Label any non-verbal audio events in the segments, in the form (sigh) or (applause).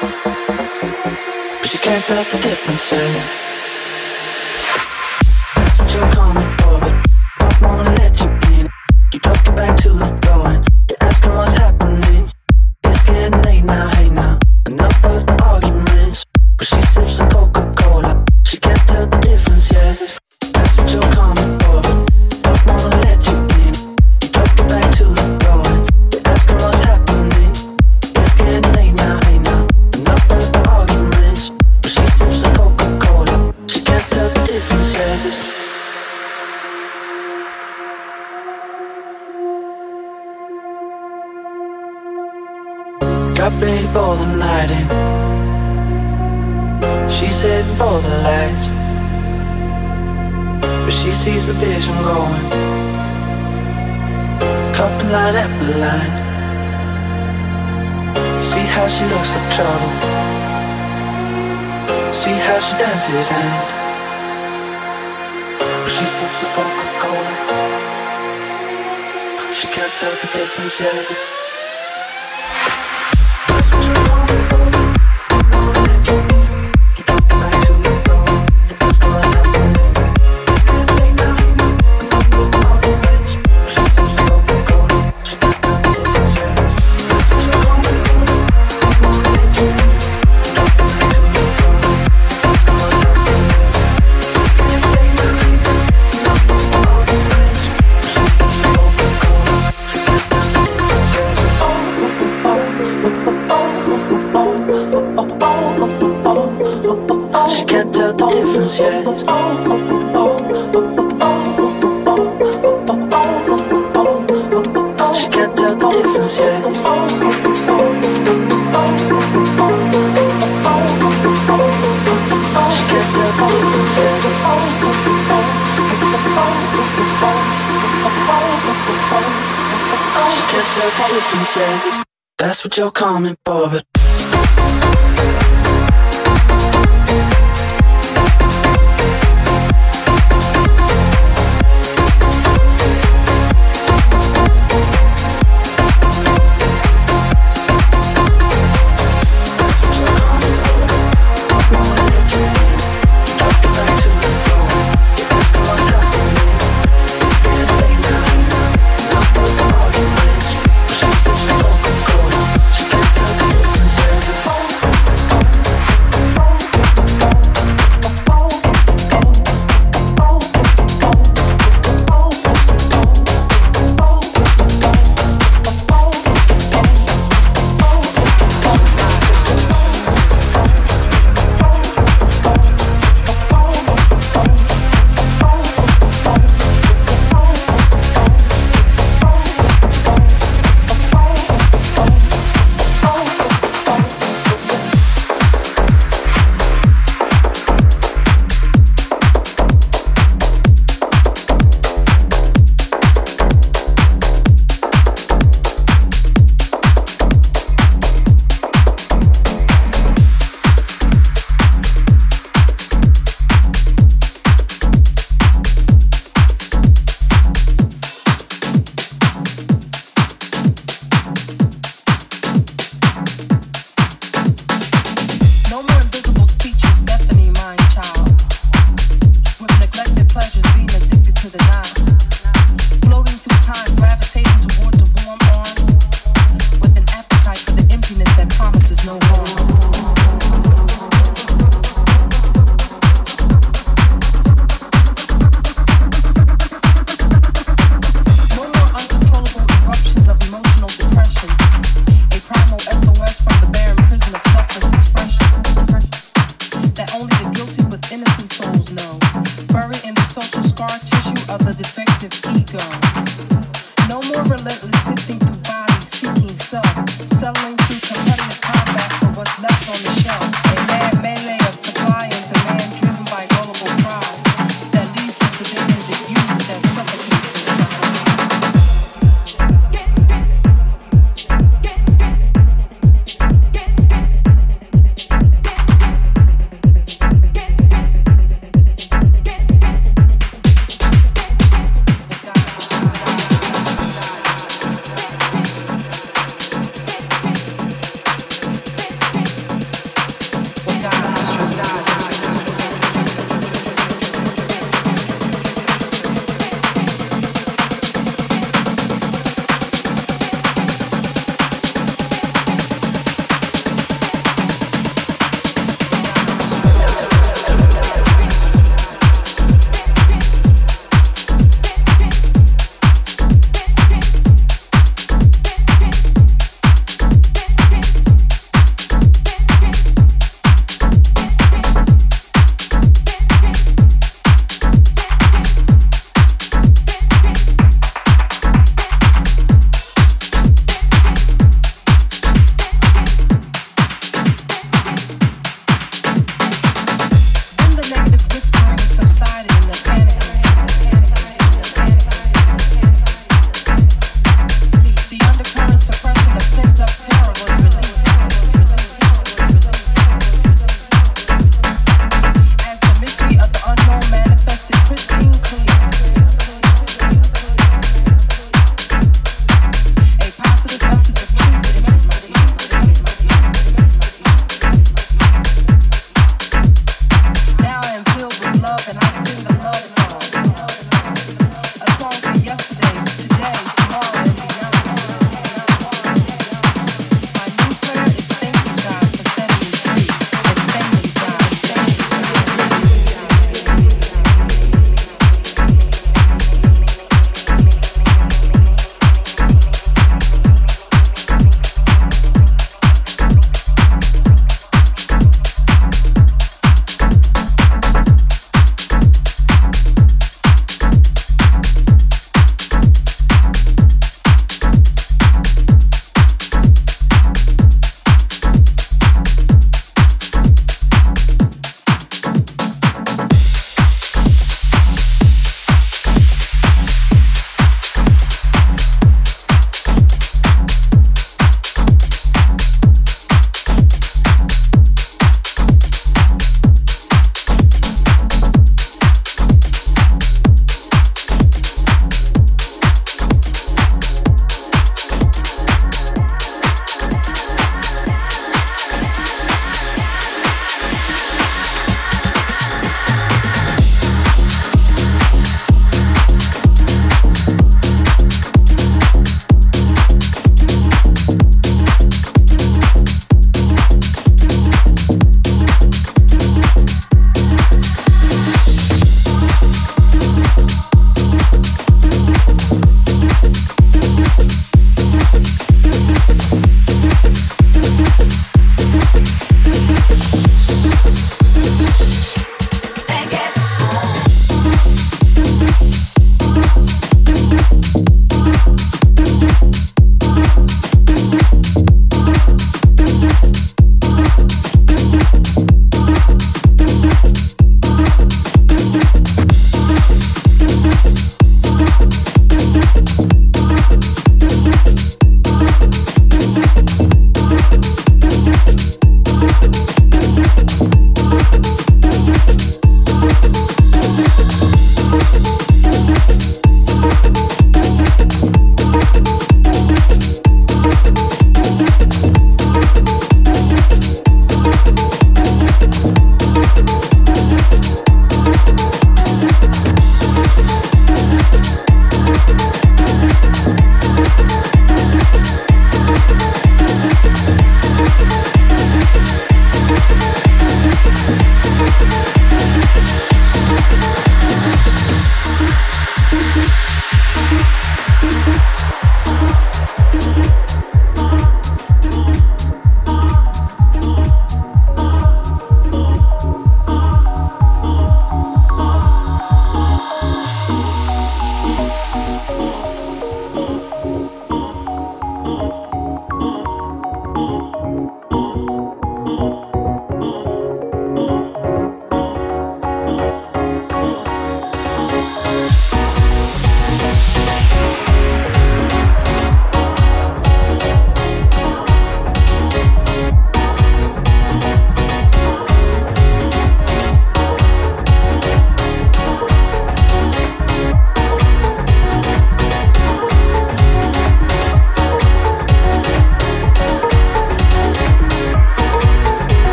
but she can't tell the difference. Eh? ready sees the vision going. Couple line after line. See how she looks like trouble. See how she dances and she sips the Coca-Cola. She can't tell the difference yet. You're coming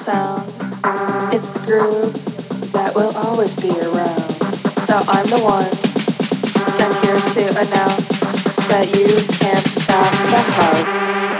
sound. It's the groove that will always be around. So I'm the one sent here to announce that you can't stop the house.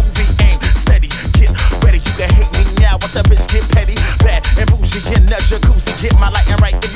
Watch a bitch get petty, bad and bougie in the jacuzzi. Get my light and right in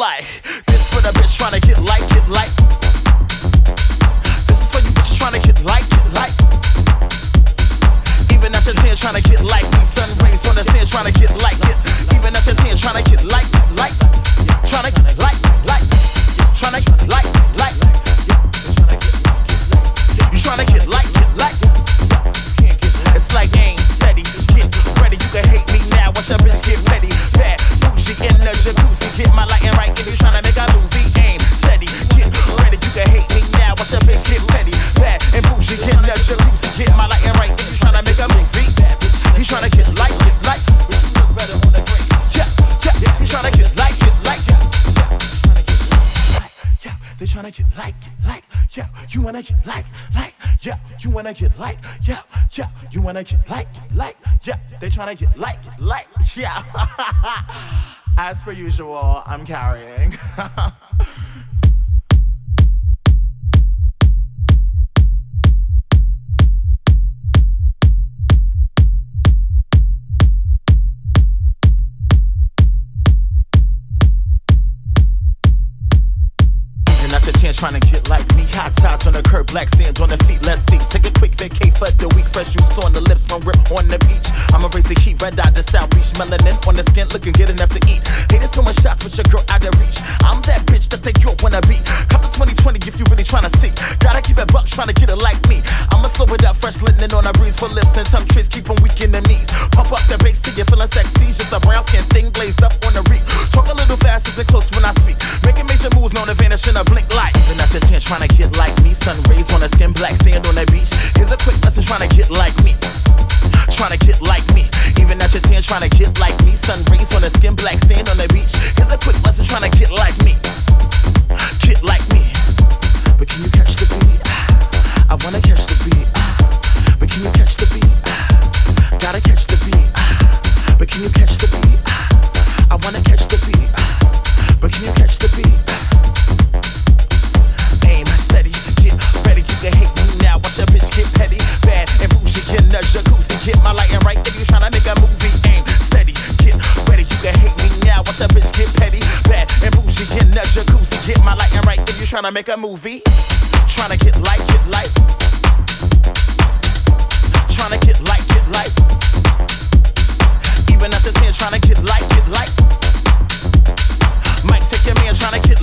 like? This for the bitch trying to get like, get like. Wanna get like, yeah, yeah. You wanna get like, like, yeah. They tryna get like, like, yeah. (laughs) As per usual, I'm carrying. (laughs) Trying to get like me. Hot sides on the curb, black sand on the raise the heat, red eye to South Beach. Melanin on the skin, looking good enough to eat. Haters throwing shots with your girl out of reach. I'm that bitch that they you wanna be. Come to 2020 if you really trying to see. Gotta keep it buck, trying to get it like me. I'ma slow it up, fresh linen on a breeze for lips and tongue trees. Keep 'em weak in the knees. Pump up the bass till you feeling sexy. Just a brown skin thing glazed up on the reek. Talk a little fast as it close when I speak. Making major moves known to vanish in a blink light. Even at your 10 trying to get like me. Sun rays on the skin, black sand on the beach. Here's a quick lesson trying to get like me. Trying to get like me. Even at your 10 trying to get like me. Sun rays on the skin, black sand on the beach. Here's a quick lesson trying to get like me. Get like me. But can you catch the beat? I wanna catch the beat. But can you catch the beat? Gotta catch the beat. But can you catch the beat? You tryna make a movie, tryna get like, get like, tryna get like, get like. Even at this hand, tryna get like, get like. Might take your man get like, get